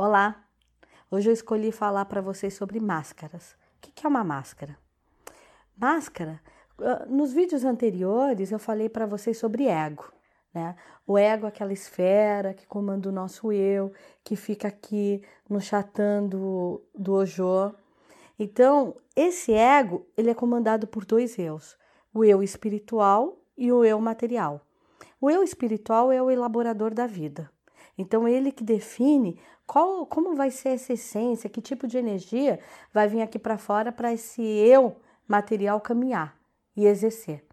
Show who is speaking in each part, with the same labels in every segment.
Speaker 1: Olá! Hoje eu escolhi falar para vocês sobre máscaras. O que é uma máscara? Máscara, ah, nos vídeos anteriores eu falei para vocês sobre ego. Né? O ego é aquela esfera que comanda o nosso eu, que fica aqui no chatã do, do Ojo. Então, esse ego, ele é comandado por dois eus, o eu espiritual e o eu material. O eu espiritual é o elaborador da vida. Então, ele que define qual, como vai ser essa essência, que tipo de energia vai vir aqui para fora para esse eu material caminhar e exercer.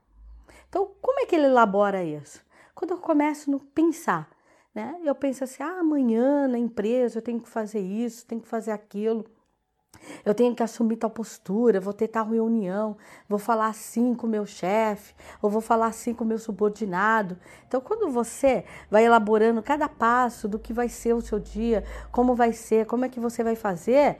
Speaker 1: Então, como é que ele elabora isso? Quando eu começo a pensar, né? Eu penso assim: ah, amanhã na empresa eu tenho que fazer isso, tenho que fazer aquilo. Eu tenho que assumir tal postura, vou ter tal reunião, vou falar assim com o meu chefe, ou vou falar assim com o meu subordinado. Então, quando você vai elaborando cada passo do que vai ser o seu dia, como vai ser, como é que você vai fazer,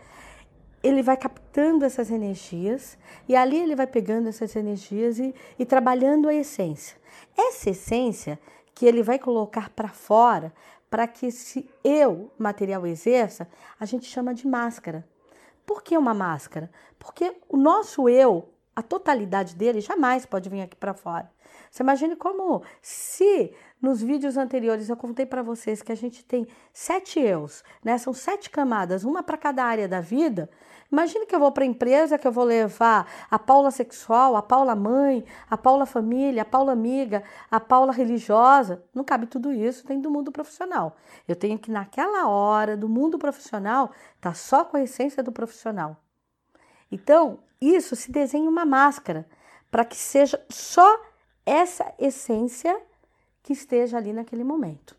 Speaker 1: ele vai captando essas energias e ali ele vai pegando essas energias e, e trabalhando a essência. Essa essência que ele vai colocar para fora, para que esse eu material exerça, a gente chama de máscara. Por que uma máscara? Porque o nosso eu, a totalidade dele, jamais pode vir aqui para fora. Você imagine como se nos vídeos anteriores eu contei para vocês que a gente tem sete eus, né? São sete camadas, uma para cada área da vida. Imagine que eu vou para a empresa, que eu vou levar a Paula sexual, a Paula mãe, a Paula família, a Paula amiga, a Paula religiosa. Não cabe tudo isso dentro do mundo profissional. Eu tenho que, naquela hora do mundo profissional, tá só com a essência do profissional. Então, isso se desenha uma máscara para que seja só essa essência que esteja ali naquele momento.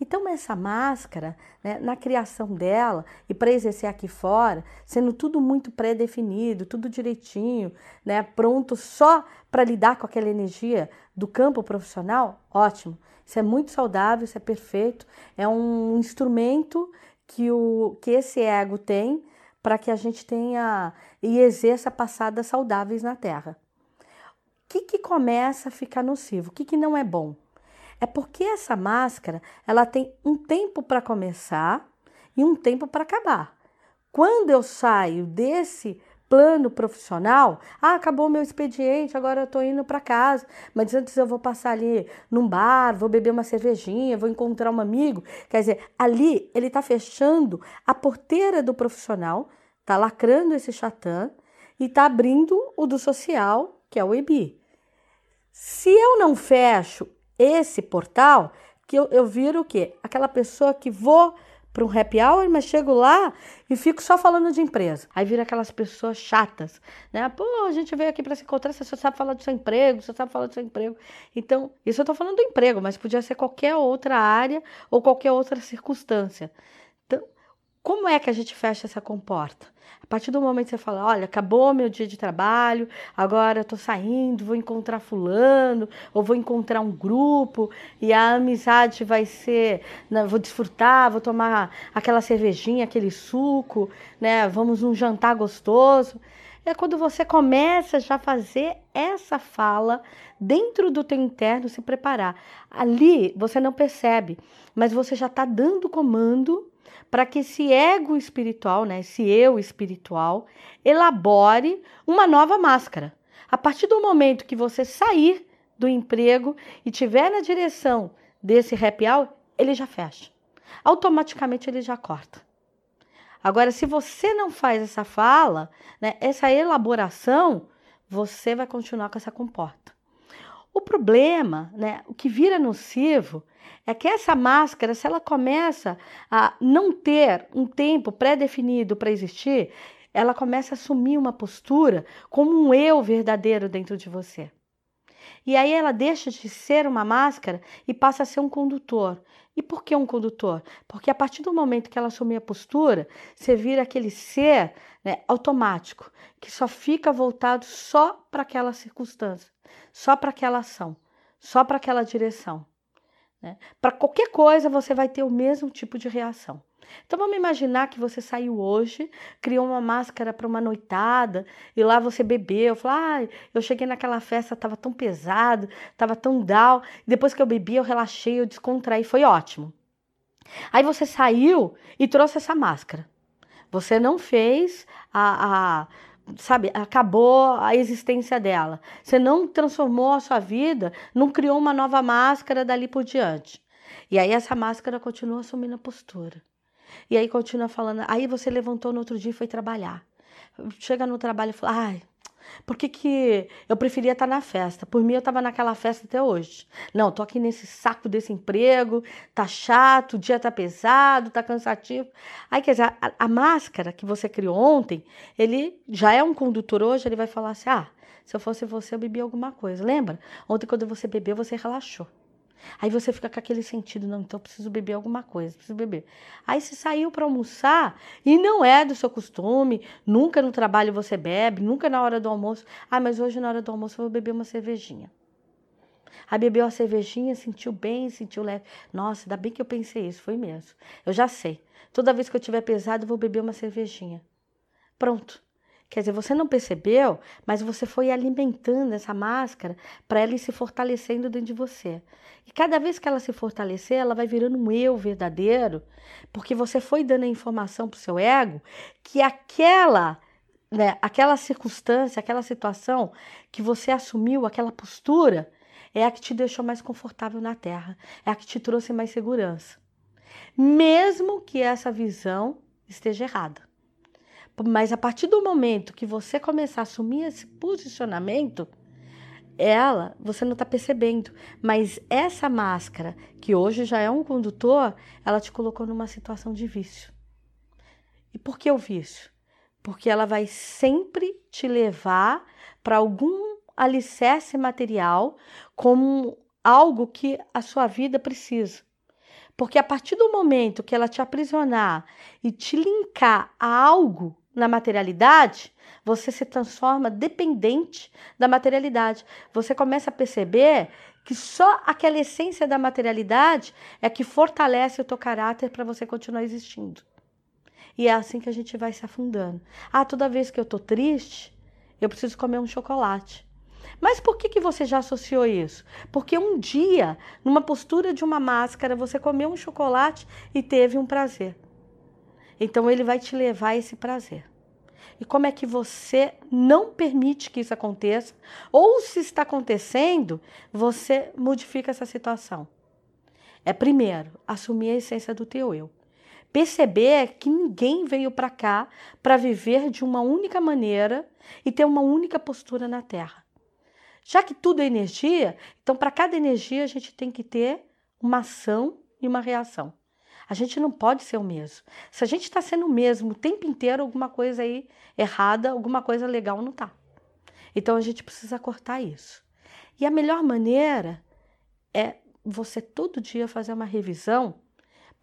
Speaker 1: Então, essa máscara, né, na criação dela e para exercer aqui fora, sendo tudo muito pré-definido, tudo direitinho, né, pronto só para lidar com aquela energia do campo profissional, ótimo. Isso é muito saudável, isso é perfeito, é um instrumento que, o, que esse ego tem para que a gente tenha e exerça passadas saudáveis na Terra. O que, que começa a ficar nocivo? O que, que não é bom? É porque essa máscara ela tem um tempo para começar e um tempo para acabar. Quando eu saio desse plano profissional, ah, acabou meu expediente, agora eu estou indo para casa, mas antes eu vou passar ali num bar, vou beber uma cervejinha, vou encontrar um amigo. Quer dizer, ali ele está fechando a porteira do profissional, está lacrando esse chatã e está abrindo o do social, que é o EBI. Se eu não fecho esse portal que eu, eu viro o quê? Aquela pessoa que vou para um happy hour, mas chego lá e fico só falando de empresa. Aí vira aquelas pessoas chatas, né? Pô, a gente veio aqui para se encontrar, você só sabe falar do seu emprego, você sabe falar do seu emprego. Então, isso eu estou falando do emprego, mas podia ser qualquer outra área ou qualquer outra circunstância. Como é que a gente fecha essa comporta? A partir do momento que você fala, olha, acabou meu dia de trabalho, agora eu tô saindo, vou encontrar fulano, ou vou encontrar um grupo, e a amizade vai ser, né, vou desfrutar, vou tomar aquela cervejinha, aquele suco, né? Vamos num jantar gostoso. É quando você começa já a fazer essa fala dentro do teu interno se preparar. Ali você não percebe, mas você já está dando comando para que esse ego espiritual, né, esse eu espiritual, elabore uma nova máscara. A partir do momento que você sair do emprego e tiver na direção desse happy hour, ele já fecha. Automaticamente ele já corta. Agora, se você não faz essa fala, né, essa elaboração, você vai continuar com essa comporta. O problema, né, o que vira nocivo, é que essa máscara, se ela começa a não ter um tempo pré-definido para existir, ela começa a assumir uma postura como um eu verdadeiro dentro de você. E aí ela deixa de ser uma máscara e passa a ser um condutor. E por que um condutor? Porque a partir do momento que ela assumir a postura, você vira aquele ser né, automático, que só fica voltado só para aquela circunstância, só para aquela ação, só para aquela direção. Né? Para qualquer coisa você vai ter o mesmo tipo de reação. Então vamos imaginar que você saiu hoje, criou uma máscara para uma noitada e lá você bebeu. Falou, ah, eu cheguei naquela festa, estava tão pesado, estava tão down. Depois que eu bebi, eu relaxei, eu descontraí, foi ótimo. Aí você saiu e trouxe essa máscara. Você não fez a, a sabe, acabou a existência dela. Você não transformou a sua vida, não criou uma nova máscara dali por diante. E aí essa máscara continua assumindo a postura. E aí continua falando. Aí você levantou no outro dia e foi trabalhar. Chega no trabalho e fala: ai, por que, que eu preferia estar na festa? Por mim, eu estava naquela festa até hoje. Não, tô aqui nesse saco desse emprego, tá chato, o dia tá pesado, tá cansativo. Aí, quer dizer, a, a máscara que você criou ontem, ele já é um condutor hoje, ele vai falar assim: ah, se eu fosse você, eu bebia alguma coisa. Lembra? Ontem, quando você bebeu, você relaxou. Aí você fica com aquele sentido, não, então eu preciso beber alguma coisa, preciso beber. Aí você saiu para almoçar e não é do seu costume, nunca no trabalho você bebe, nunca na hora do almoço. Ah, mas hoje na hora do almoço eu vou beber uma cervejinha. Aí bebeu a cervejinha, sentiu bem, sentiu leve. Nossa, ainda bem que eu pensei isso, foi mesmo. Eu já sei. Toda vez que eu tiver pesado, eu vou beber uma cervejinha. Pronto. Quer dizer, você não percebeu, mas você foi alimentando essa máscara para ela ir se fortalecendo dentro de você. E cada vez que ela se fortalecer, ela vai virando um eu verdadeiro, porque você foi dando a informação para o seu ego que aquela, né, aquela circunstância, aquela situação que você assumiu, aquela postura, é a que te deixou mais confortável na Terra, é a que te trouxe mais segurança. Mesmo que essa visão esteja errada. Mas a partir do momento que você começar a assumir esse posicionamento, ela, você não está percebendo, mas essa máscara, que hoje já é um condutor, ela te colocou numa situação de vício. E por que o vício? Porque ela vai sempre te levar para algum alicerce material como algo que a sua vida precisa. Porque a partir do momento que ela te aprisionar e te linkar a algo na materialidade, você se transforma dependente da materialidade. Você começa a perceber que só aquela essência da materialidade é que fortalece o teu caráter para você continuar existindo. E é assim que a gente vai se afundando. Ah, toda vez que eu tô triste, eu preciso comer um chocolate. Mas por que, que você já associou isso? Porque um dia, numa postura de uma máscara, você comeu um chocolate e teve um prazer. Então ele vai te levar a esse prazer. E como é que você não permite que isso aconteça? Ou se está acontecendo, você modifica essa situação. É primeiro assumir a essência do teu eu. Perceber que ninguém veio para cá para viver de uma única maneira e ter uma única postura na Terra. Já que tudo é energia, então para cada energia a gente tem que ter uma ação e uma reação. A gente não pode ser o mesmo. Se a gente está sendo o mesmo o tempo inteiro, alguma coisa aí errada, alguma coisa legal não tá. Então a gente precisa cortar isso. E a melhor maneira é você todo dia fazer uma revisão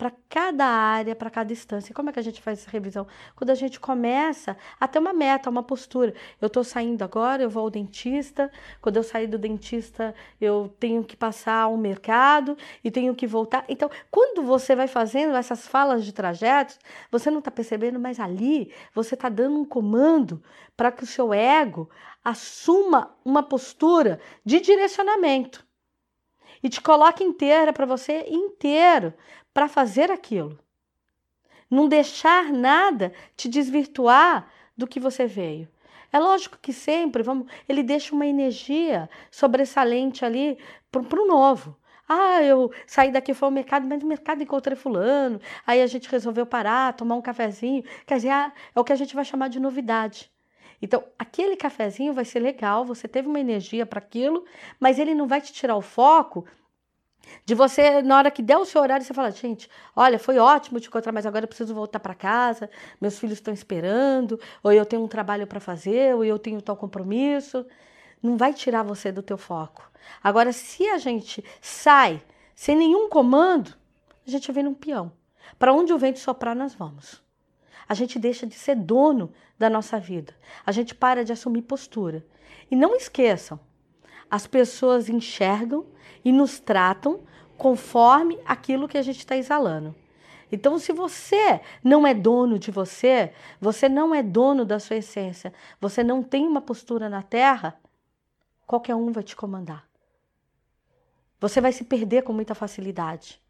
Speaker 1: para cada área, para cada instância. Como é que a gente faz essa revisão? Quando a gente começa a ter uma meta, uma postura. Eu estou saindo agora, eu vou ao dentista. Quando eu sair do dentista, eu tenho que passar ao mercado e tenho que voltar. Então, quando você vai fazendo essas falas de trajetos, você não está percebendo, mas ali você está dando um comando para que o seu ego assuma uma postura de direcionamento e te coloque inteira para você inteiro para fazer aquilo. Não deixar nada te desvirtuar do que você veio. É lógico que sempre vamos, ele deixa uma energia sobressalente ali para o novo. Ah, eu saí daqui, foi ao mercado, mas no mercado encontrei fulano. Aí a gente resolveu parar, tomar um cafezinho. Quer dizer, ah, é o que a gente vai chamar de novidade. Então, aquele cafezinho vai ser legal, você teve uma energia para aquilo, mas ele não vai te tirar o foco de você, na hora que der o seu horário, você fala: gente, olha, foi ótimo te encontrar, mas agora eu preciso voltar para casa, meus filhos estão esperando, ou eu tenho um trabalho para fazer, ou eu tenho tal compromisso. Não vai tirar você do teu foco. Agora, se a gente sai sem nenhum comando, a gente vem num peão. Para onde o vento soprar, nós vamos. A gente deixa de ser dono da nossa vida. A gente para de assumir postura. E não esqueçam, as pessoas enxergam e nos tratam conforme aquilo que a gente está exalando. Então, se você não é dono de você, você não é dono da sua essência, você não tem uma postura na terra, qualquer um vai te comandar. Você vai se perder com muita facilidade.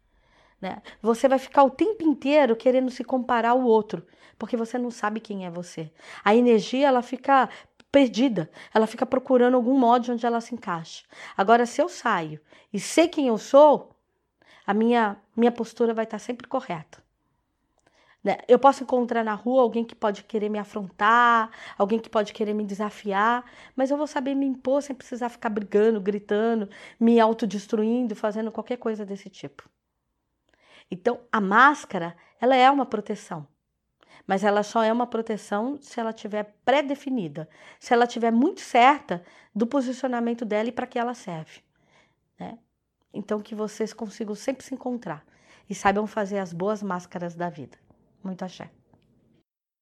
Speaker 1: Né? Você vai ficar o tempo inteiro querendo se comparar ao outro, porque você não sabe quem é você. A energia ela fica perdida, ela fica procurando algum modo onde ela se encaixa. Agora, se eu saio e sei quem eu sou, a minha, minha postura vai estar sempre correta. Né? Eu posso encontrar na rua alguém que pode querer me afrontar, alguém que pode querer me desafiar, mas eu vou saber me impor sem precisar ficar brigando, gritando, me autodestruindo, fazendo qualquer coisa desse tipo. Então, a máscara, ela é uma proteção. Mas ela só é uma proteção se ela tiver pré-definida, se ela tiver muito certa do posicionamento dela e para que ela serve. Né? Então, que vocês consigam sempre se encontrar e saibam fazer as boas máscaras da vida. Muito axé.